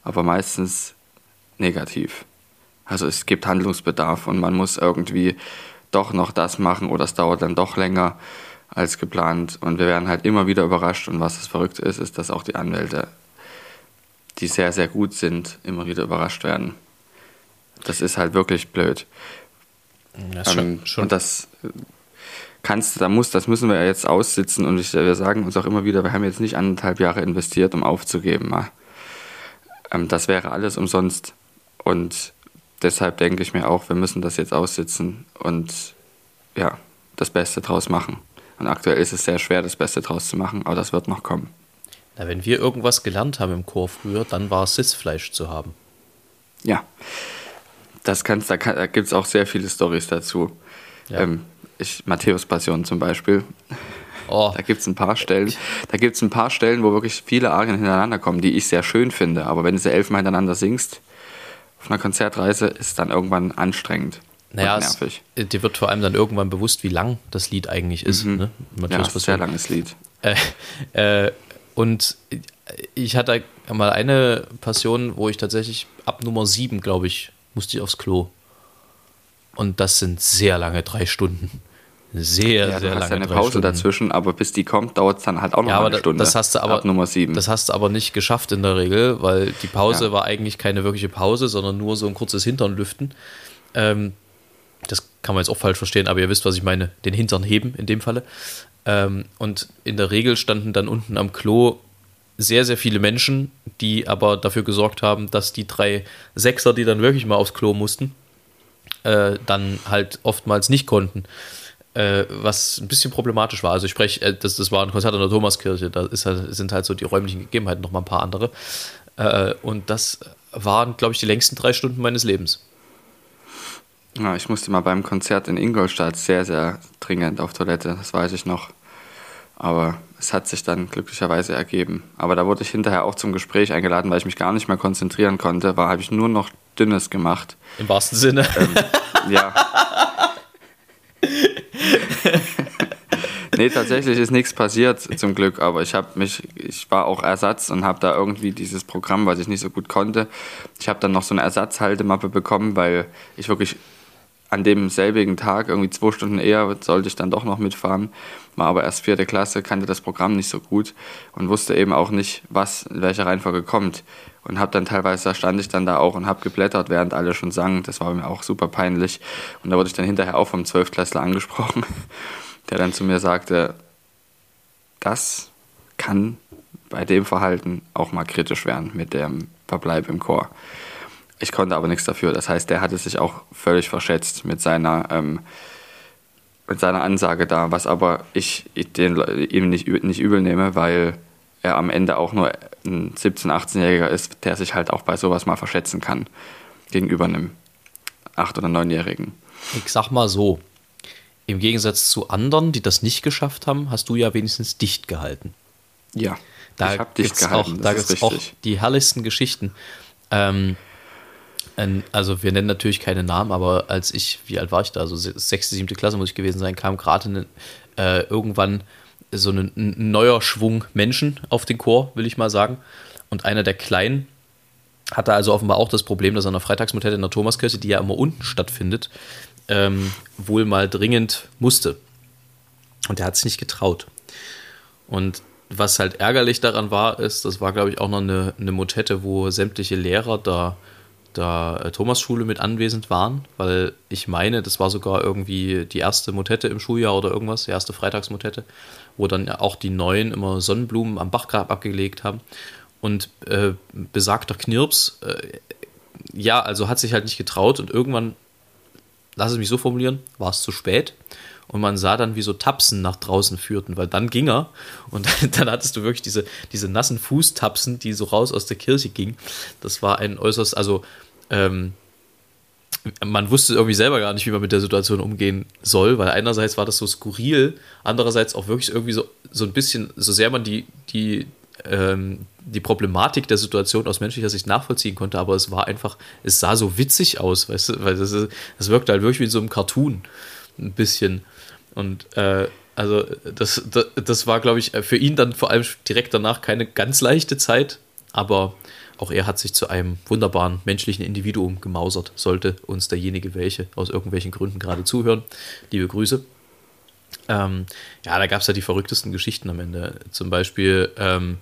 aber meistens negativ. Also es gibt Handlungsbedarf und man muss irgendwie doch noch das machen oder es dauert dann doch länger als geplant. Und wir werden halt immer wieder überrascht. Und was das Verrückte ist, ist, dass auch die Anwälte, die sehr, sehr gut sind, immer wieder überrascht werden. Das ist halt wirklich blöd. Das Ähm, Und das kannst du, da muss, das müssen wir ja jetzt aussitzen und ich, wir sagen uns auch immer wieder, wir haben jetzt nicht anderthalb Jahre investiert, um aufzugeben. Ähm, das wäre alles umsonst. Und deshalb denke ich mir auch, wir müssen das jetzt aussitzen und ja, das Beste draus machen. Und aktuell ist es sehr schwer, das Beste draus zu machen, aber das wird noch kommen. Na, wenn wir irgendwas gelernt haben im Chor früher, dann war es Sitzfleisch zu haben. Ja, das kannst, da, kann, da gibt es auch sehr viele Stories dazu. Ja. Ähm, ich, Matthäus Passion zum Beispiel. Oh, Da gibt es ein paar Stellen, da gibt ein paar Stellen, wo wirklich viele Arien hintereinander kommen, die ich sehr schön finde. Aber wenn du sie elfmal hintereinander singst, auf einer Konzertreise, ist dann irgendwann anstrengend naja, es, nervig. dir wird vor allem dann irgendwann bewusst, wie lang das Lied eigentlich ist. Ne? Ja, ist ein sehr langes Lied. Äh, äh, und ich hatte mal eine Passion, wo ich tatsächlich ab Nummer 7, glaube ich, musste ich aufs Klo. Und das sind sehr lange drei Stunden. Sehr, Ja, sehr du hast lange ja eine Pause Stunden. dazwischen, aber bis die kommt, dauert es dann halt auch noch Ja, eine da- Stunde. das hast du aber Ab Nummer 7. Das hast du aber nicht geschafft in der Regel, weil die Pause Ja. war eigentlich keine wirkliche Pause, sondern nur so ein kurzes Hinternlüften. Ähm, das kann man jetzt auch falsch verstehen, aber ihr wisst, was ich meine. Den Hintern heben in dem Falle. Ähm, und in der Regel standen dann unten am Klo sehr, sehr viele Menschen, die aber dafür gesorgt haben, dass die drei Sechser, die dann wirklich mal aufs Klo mussten, äh, dann halt oftmals nicht konnten. Äh, was ein bisschen problematisch war. Also ich spreche, äh, das, das war ein Konzert in der Thomaskirche, da ist halt, sind halt so die räumlichen Gegebenheiten noch mal ein paar andere. Äh, und das waren, glaube ich, die längsten drei Stunden meines Lebens. Ja, ich musste mal beim Konzert in Ingolstadt sehr, sehr dringend auf Toilette, das weiß ich noch. Aber es hat sich dann glücklicherweise ergeben. Aber da wurde ich hinterher auch zum Gespräch eingeladen, weil ich mich gar nicht mehr konzentrieren konnte. War habe ich nur noch Dünnes gemacht. Im wahrsten Sinne. Ähm, ja. nee, tatsächlich ist nichts passiert zum Glück, aber ich habe mich, ich war auch Ersatz und habe da irgendwie dieses Programm, was ich nicht so gut konnte. Ich habe dann noch so eine Ersatzhaltemappe bekommen, weil ich wirklich an dem selbigen Tag, irgendwie zwei Stunden eher, sollte ich dann doch noch mitfahren. War aber erst vierte Klasse, kannte das Programm nicht so gut und wusste eben auch nicht, was in welcher Reihenfolge kommt. Und habe dann teilweise, da stand ich dann da auch und habe geblättert, während alle schon sangen. Das war mir auch super peinlich. Und da wurde ich dann hinterher auch vom Zwölftklässler angesprochen, der dann zu mir sagte, das kann bei dem Verhalten auch mal kritisch werden mit dem Verbleib im Chor. Ich konnte aber nichts dafür. Das heißt, der hatte sich auch völlig verschätzt mit seiner, ähm, mit seiner Ansage da, was aber ich, ich den, ihm nicht, nicht übel nehme, weil er am Ende auch nur ein 17-, 18-Jähriger ist, der sich halt auch bei sowas mal verschätzen kann gegenüber einem 8- oder 9-Jährigen. Ich sag mal so, im Gegensatz zu anderen, die das nicht geschafft haben, hast du ja wenigstens dicht gehalten. Ja, da ich habe dicht gehalten. Auch, da gibt es auch die herrlichsten Geschichten. Ähm, also wir nennen natürlich keine Namen, aber als ich, wie alt war ich da? Also sechste, siebte Klasse muss ich gewesen sein, kam gerade äh, irgendwann so ein, ein, neuer Schwung Menschen auf den Chor, will ich mal sagen. Und einer der Kleinen hatte also offenbar auch das Problem, dass er an der Freitagsmotette in der Thomaskirche, die ja immer unten stattfindet, ähm, wohl mal dringend musste. Und er hat sich nicht getraut. Und was halt ärgerlich daran war, ist, das war, glaube ich, auch noch eine, eine Motette, wo sämtliche Lehrer da der äh, Thomasschule mit anwesend waren, weil ich meine, das war sogar irgendwie die erste Motette im Schuljahr oder irgendwas, die erste Freitagsmotette, wo dann auch die Neuen immer Sonnenblumen am Bachgrab abgelegt haben. Und äh, besagter Knirps, äh, ja, also hat sich halt nicht getraut und irgendwann, lass es mich so formulieren, war es zu spät. Und man sah dann, wie so Tapsen nach draußen führten, weil dann ging er und dann hattest du wirklich diese, diese nassen Fußtapsen, die so raus aus der Kirche gingen. Das war ein äußerst, also ähm, man wusste irgendwie selber gar nicht, wie man mit der Situation umgehen soll, weil einerseits war das so skurril, andererseits auch wirklich irgendwie so, so ein bisschen, so sehr man die, die, ähm, die Problematik der Situation aus menschlicher Sicht nachvollziehen konnte, aber es war einfach, es sah so witzig aus, weißt du, weil das, das wirkte halt wirklich wie in so einem Cartoon ein bisschen. Und äh, also das, das, das war, glaube ich, für ihn dann vor allem direkt danach keine ganz leichte Zeit, aber auch er hat sich zu einem wunderbaren menschlichen Individuum gemausert, sollte uns derjenige welche aus irgendwelchen Gründen gerade zuhören. Liebe Grüße. Ähm, ja, da gab es ja die verrücktesten Geschichten am Ende. Zum Beispiel ähm,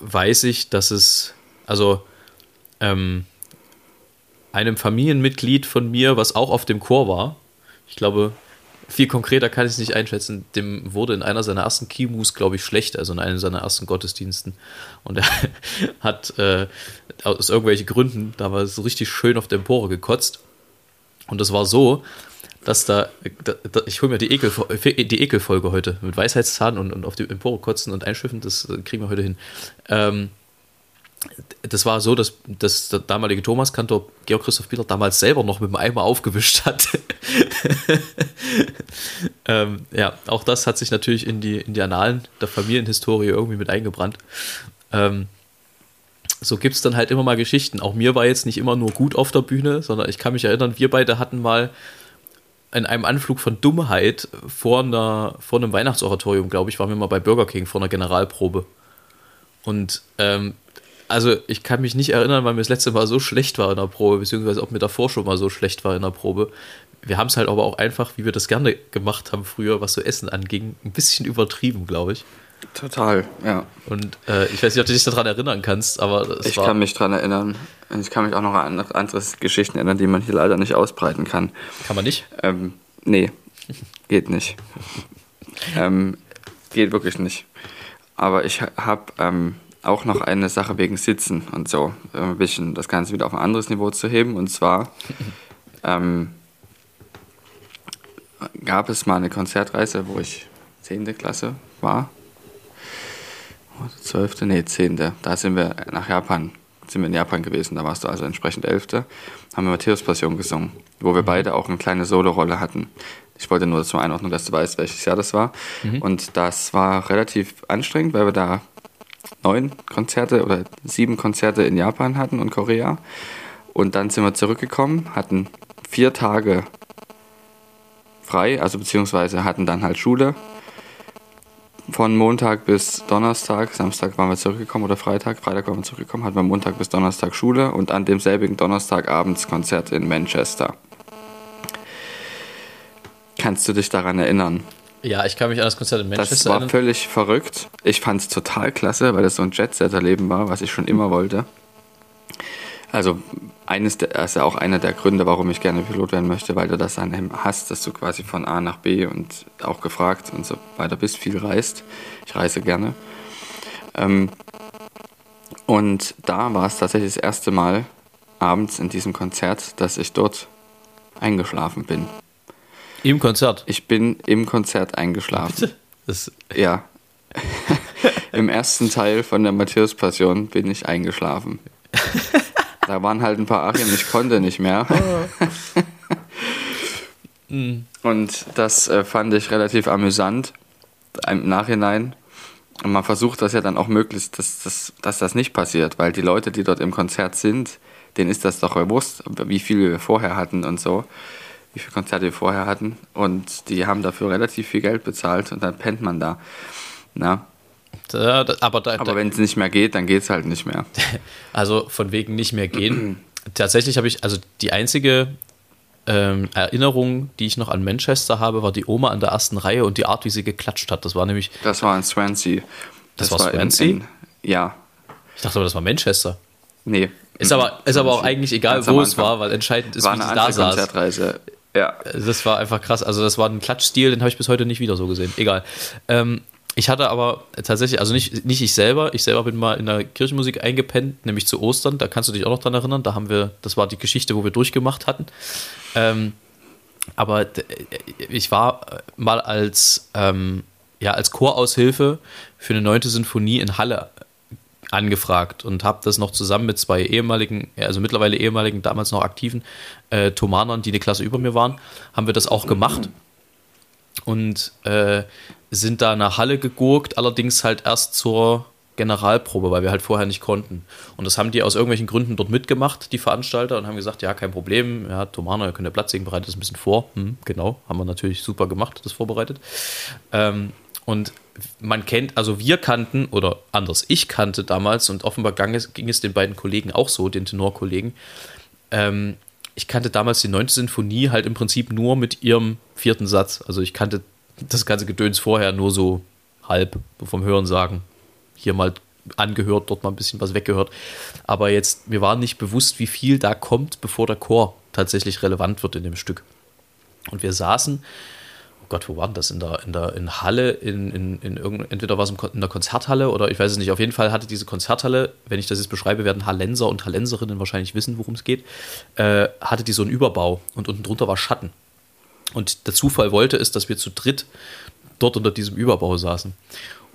weiß ich, dass es, also ähm, einem Familienmitglied von mir, was auch auf dem Chor war, ich glaube, viel konkreter kann ich es nicht einschätzen. Dem wurde in einer seiner ersten Kimus, glaube ich, schlecht, also in einem seiner ersten Gottesdiensten. Und er hat äh, aus irgendwelchen Gründen damals so richtig schön auf der Empore gekotzt. Und das war so, dass da, da, da ich hole mir die, Ekel, die Ekelfolge heute mit Weisheitszahn und, und auf die Empore kotzen und einschiffen, das kriegen wir heute hin. Ähm, das war so, dass, dass der damalige Thomaskantor Georg Christoph Bieler damals selber noch mit dem Eimer aufgewischt hat. ähm, ja, auch das hat sich natürlich in die, in die Annalen der Familienhistorie irgendwie mit eingebrannt. Ähm, so gibt es dann halt immer mal Geschichten. Auch mir war jetzt nicht immer nur gut auf der Bühne, sondern ich kann mich erinnern, wir beide hatten mal in einem Anflug von Dummheit vor, einer, vor einem Weihnachtsoratorium, glaube ich, waren wir mal bei Burger King vor einer Generalprobe. Und ähm, also ich kann mich nicht erinnern, weil mir das letzte Mal so schlecht war in der Probe, beziehungsweise ob mir davor schon mal so schlecht war in der Probe. Wir haben es halt aber auch einfach, wie wir das gerne gemacht haben früher, was so Essen anging, ein bisschen übertrieben, glaube ich. Total, ja. Und äh, ich weiß nicht, ob du dich daran erinnern kannst, aber ich kann mich daran erinnern. Ich kann mich auch noch an andere Geschichten erinnern, die man hier leider nicht ausbreiten kann. Kann man nicht? Ähm, nee, geht nicht. ähm, geht wirklich nicht. Aber ich habe ähm, auch noch eine Sache wegen Sitzen und so, ein bisschen das Ganze wieder auf ein anderes Niveau zu heben. Und zwar, ähm, gab es mal eine Konzertreise, wo ich 10. Klasse war. Oder 12. Nee, 10. Da sind wir nach Japan, sind wir in Japan gewesen, da warst du also entsprechend 11. Haben wir Matthäus Passion gesungen, wo wir beide auch eine kleine Solorolle hatten. Ich wollte nur zur Einordnung, dass du weißt, welches Jahr das war. Und das war relativ anstrengend, weil wir da neun Konzerte oder sieben Konzerte in Japan hatten und Korea. Und dann sind wir zurückgekommen, hatten vier Tage frei, also beziehungsweise hatten dann halt Schule. Von Montag bis Donnerstag, Samstag waren wir zurückgekommen oder Freitag, Freitag waren wir zurückgekommen, hatten wir Montag bis Donnerstag Schule und an demselbigen Donnerstag abends Konzert in Manchester. Kannst du dich daran erinnern? Ja, ich kann mich an das Konzert in Das Manchester war erinnern. völlig verrückt. Ich fand es total klasse, weil das so ein Jet-Set-Erleben war, was ich schon immer wollte. Also eines der, das ist ja auch einer der Gründe, warum ich gerne Pilot werden möchte, weil du das dann hast, dass du quasi von A nach B und auch gefragt und so weiter bist, viel reist. Ich reise gerne. Ähm, und da war es tatsächlich das erste Mal abends in diesem Konzert, dass ich dort eingeschlafen bin. Im Konzert. Ich bin im Konzert eingeschlafen. Das, Ja. Im ersten Teil von der Matthäus-Passion bin ich eingeschlafen. Da waren halt ein paar Arien, ich konnte nicht mehr. Und das äh, fand ich relativ amüsant im Nachhinein. Und man versucht das ja dann auch möglichst, dass, dass, dass das nicht passiert, weil die Leute, die dort im Konzert sind, denen ist das doch bewusst, wie viel wir vorher hatten und so, wie viele Konzerte wir vorher hatten. Und die haben dafür relativ viel Geld bezahlt und dann pennt man da. Na? da, da, aber da, Aber wenn es nicht mehr geht, dann geht es halt nicht mehr. Also von wegen nicht mehr gehen. Tatsächlich habe ich, also die einzige ähm, Erinnerung, die ich noch an Manchester habe, war die Oma an der ersten Reihe und die Art, wie sie geklatscht hat. Das war nämlich, Das war in Swansea. Das war in- Swansea? In, ja, ich dachte aber, das war Manchester. nee. Ist aber, ist aber auch eigentlich egal, Ganz wo es war, weil entscheidend ist, war wie sie da saß. Konzertreise. Ja. Das war einfach krass. Also, das war ein Klatschstil, den habe ich bis heute nicht wieder so gesehen. Egal. Ähm, ich hatte aber tatsächlich, also nicht, nicht ich selber, ich selber bin mal in der Kirchenmusik eingepennt, nämlich zu Ostern. Da kannst du dich auch noch dran erinnern. Da haben wir, das war die Geschichte, wo wir durchgemacht hatten. Ähm, aber d- ich war mal als, ähm, ja, als Choraushilfe für eine neunte Sinfonie in Halle angefragt und habe das noch zusammen mit zwei ehemaligen, also mittlerweile ehemaligen, damals noch aktiven äh, Thomanern, die eine Klasse über mir waren, haben wir das auch gemacht und äh, sind da nach Halle gegurkt, allerdings halt erst zur Generalprobe, weil wir halt vorher nicht konnten. Und das haben die aus irgendwelchen Gründen dort mitgemacht, die Veranstalter, und haben gesagt, ja, kein Problem, ja, Tomana, ihr könnt ja Platz legen, bereitet das ein bisschen vor. Hm, genau, haben wir natürlich super gemacht, das vorbereitet. Ähm, und man kennt, also wir kannten, oder anders, ich kannte damals, und offenbar ging es, ging es den beiden Kollegen auch so, den Tenorkollegen, ähm, ich kannte damals die 9. Sinfonie halt im Prinzip nur mit ihrem vierten Satz. Also ich kannte das ganze Gedöns vorher nur so halb vom Hören sagen. Hier mal angehört, dort mal ein bisschen was weggehört. Aber jetzt, mir war nicht bewusst, wie viel da kommt, bevor der Chor tatsächlich relevant wird in dem Stück. Und wir saßen, Gott, wo war das? In der, in der in Halle, in, in, in irgend, entweder war es in der Konzerthalle oder ich weiß es nicht. Auf jeden Fall hatte diese Konzerthalle, wenn ich das jetzt beschreibe, werden Hallenser und Hallenserinnen wahrscheinlich wissen, worum es geht, äh, hatte die so einen Überbau und unten drunter war Schatten. Und der Zufall wollte es, dass wir zu dritt dort unter diesem Überbau saßen.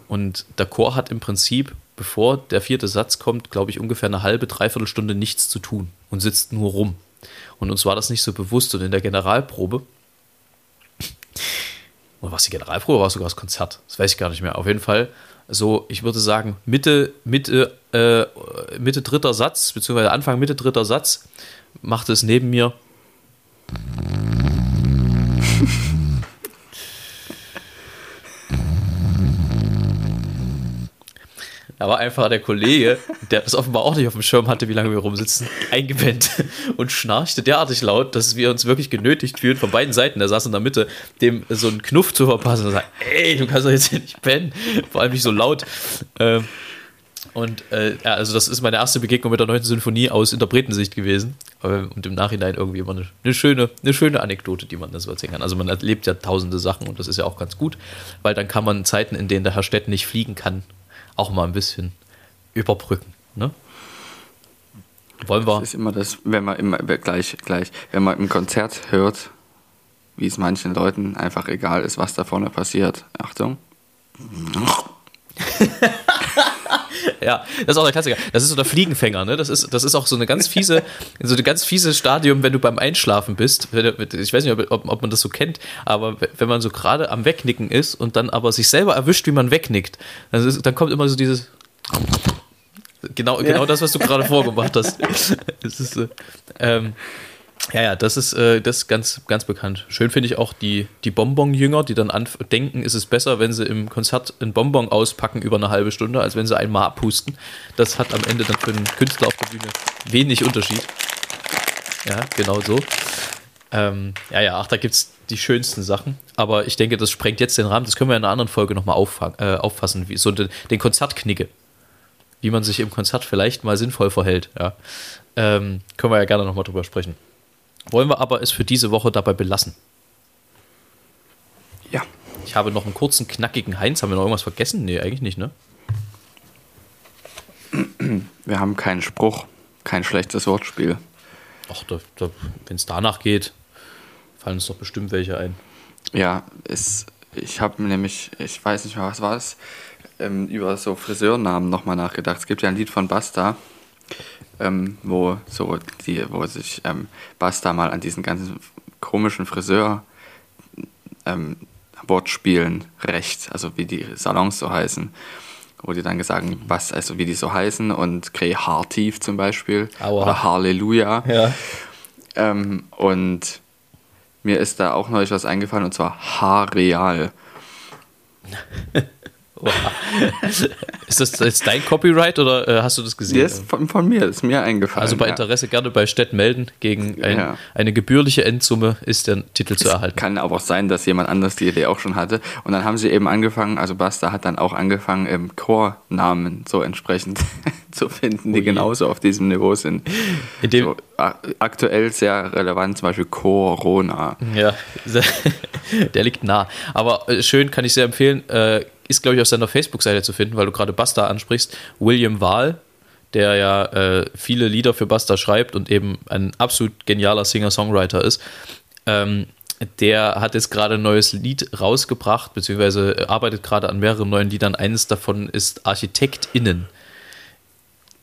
Und der Chor hat im Prinzip, bevor der vierte Satz kommt, glaube ich, ungefähr eine halbe, dreiviertel Stunde nichts zu tun und sitzt nur rum. Und uns war das nicht so bewusst. Und in der Generalprobe, oder war es die Generalprobe, war sogar das Konzert? Das weiß ich gar nicht mehr. Auf jeden Fall, so, ich würde sagen, Mitte, Mitte, äh, Mitte dritter Satz, beziehungsweise Anfang, Mitte dritter Satz, machte es neben mir. Da war einfach der Kollege, der das offenbar auch nicht auf dem Schirm hatte, wie lange wir rumsitzen, eingepennt und schnarchte derartig laut, dass wir uns wirklich genötigt fühlen, von beiden Seiten, der saß in der Mitte, dem so einen Knuff zu verpassen und sagt, ey, du kannst doch jetzt hier nicht pennen. Vor allem nicht so laut. Ähm, und äh, ja, also das ist meine erste Begegnung mit der 9. Sinfonie aus Interpretensicht gewesen. Und im Nachhinein irgendwie immer eine, eine, schöne, eine schöne Anekdote, die man das so erzählen kann. Also man erlebt ja tausende Sachen und das ist ja auch ganz gut, weil dann kann man Zeiten, in denen der Herr Stett nicht fliegen kann, auch mal ein bisschen überbrücken. Ne? Wollen wir? Das ist immer das, wenn man immer gleich, gleich, wenn man im Konzert hört, wie es manchen Leuten einfach egal ist, was da vorne passiert. Achtung. Ja, das ist auch der Klassiker. Das ist so der Fliegenfänger, ne? Das ist, das ist auch so eine ganz fiese, so ein ganz fieses Stadium, wenn du beim Einschlafen bist. Ich weiß nicht, ob, ob man das so kennt, aber wenn man so gerade am Wegnicken ist und dann aber sich selber erwischt, wie man wegnickt, dann, ist, dann kommt immer so dieses. Genau, ja. genau das, was du gerade vorgemacht hast. Das ist, ähm, ja, ja, das ist, äh, das ist ganz, ganz bekannt. Schön finde ich auch die, die Bonbon-Jünger, die dann denken, ist es besser, wenn sie im Konzert ein Bonbon auspacken über eine halbe Stunde, als wenn sie einmal abpusten. Das hat am Ende dann für einen Künstler auf der Bühne wenig Unterschied. Ja, genau so. Ähm, ja, ja, ach, da gibt es die schönsten Sachen. Aber ich denke, das sprengt jetzt den Rahmen. Das können wir in einer anderen Folge nochmal äh, auffassen, wie so den, den Konzertknicke. Wie man sich im Konzert vielleicht mal sinnvoll verhält. Ja. Ähm, können wir ja gerne nochmal drüber sprechen. Wollen wir aber es für diese Woche dabei belassen? Ja. Ich habe noch einen kurzen, knackigen Heinz. Haben wir noch irgendwas vergessen? Nee, eigentlich nicht, ne? Wir haben keinen Spruch, kein schlechtes Wortspiel. Ach, da, da, wenn es danach geht, fallen uns doch bestimmt welche ein. Ja, es, ich habe nämlich, ich weiß nicht mehr, was war es, ähm, über so Friseurnamen nochmal nachgedacht. Es gibt ja ein Lied von Basta, ähm, wo so die, wo sich ähm, Basta mal an diesen ganzen komischen Friseur ähm, Wortspielen recht, also wie die Salons so heißen, wo die dann gesagt was, also wie die so heißen und Kreativ zum Beispiel Aua. oder Halleluja. Ja. Ähm, und mir ist da auch neulich was eingefallen und zwar H-Real. ist das jetzt dein Copyright oder äh, hast du das gesehen? Das ist von, von, mir, ist mir eingefallen. Also bei Interesse ja. gerne bei Städt melden. Gegen ein, ja. eine gebührliche Endsumme ist der Titel zu erhalten. Kann aber auch sein, dass jemand anders die Idee auch schon hatte. Und dann haben sie eben angefangen, also Basta hat dann auch angefangen, im Chornamen so entsprechend zu finden, die Ui. genauso auf diesem Niveau sind. So, aktuell sehr relevant, zum Beispiel Corona. Ja, der liegt nah. Aber äh, schön, kann ich sehr empfehlen. Äh, ist, glaube ich, auf seiner Facebook-Seite zu finden, weil du gerade Basta ansprichst. William Wahl, der ja äh, viele Lieder für Basta schreibt und eben ein absolut genialer Singer-Songwriter ist. Ähm, der hat jetzt gerade ein neues Lied rausgebracht, beziehungsweise arbeitet gerade an mehreren neuen Liedern. Eines davon ist ArchitektInnen.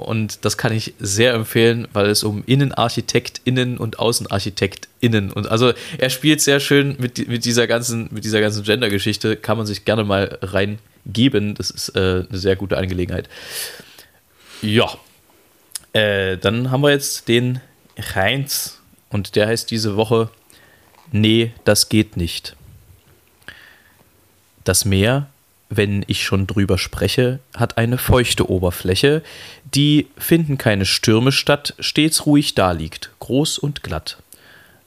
Und das kann ich sehr empfehlen, weil es um InnenarchitektInnen und AußenarchitektInnen und also er spielt sehr schön mit, mit dieser ganzen, mit dieser ganzen Gender-Geschichte, kann man sich gerne mal reingeben. Das ist äh, eine sehr gute Angelegenheit. Ja. Äh, dann haben wir jetzt den Heinz und der heißt diese Woche Nee, das geht nicht. Das Meer wenn ich schon drüber spreche, hat eine feuchte Oberfläche, die finden keine Stürme statt, stets ruhig daliegt, groß und glatt.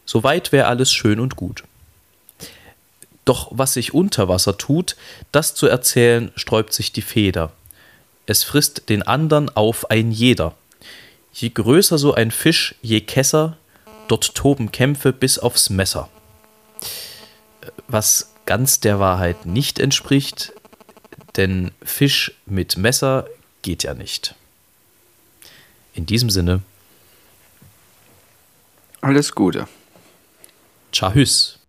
Soweit wäre alles schön und gut. Doch was sich unter Wasser tut, das zu erzählen, sträubt sich die Feder. Es frisst den andern auf ein jeder. Je größer so ein Fisch, je kesser, dort toben Kämpfe bis aufs Messer. Was ganz der Wahrheit nicht entspricht, denn Fisch mit Messer geht ja nicht. In diesem Sinne. Alles Gute. Tschahüss.